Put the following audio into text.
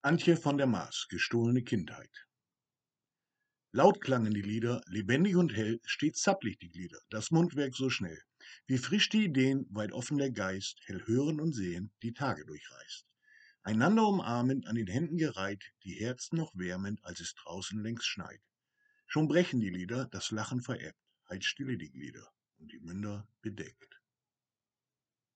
Antje von der Maas, gestohlene Kindheit. Laut klangen die Lieder, lebendig und hell, stets zapplig die Glieder, das Mundwerk so schnell. Wie frisch die Ideen, weit offen der Geist, hell hören und sehen, die Tage durchreißt. Einander umarmend, an den Händen gereiht, die Herzen noch wärmend, als es draußen längst schneit. Schon brechen die Lieder, das Lachen verebbt, halt stille die Glieder und die Münder bedeckt.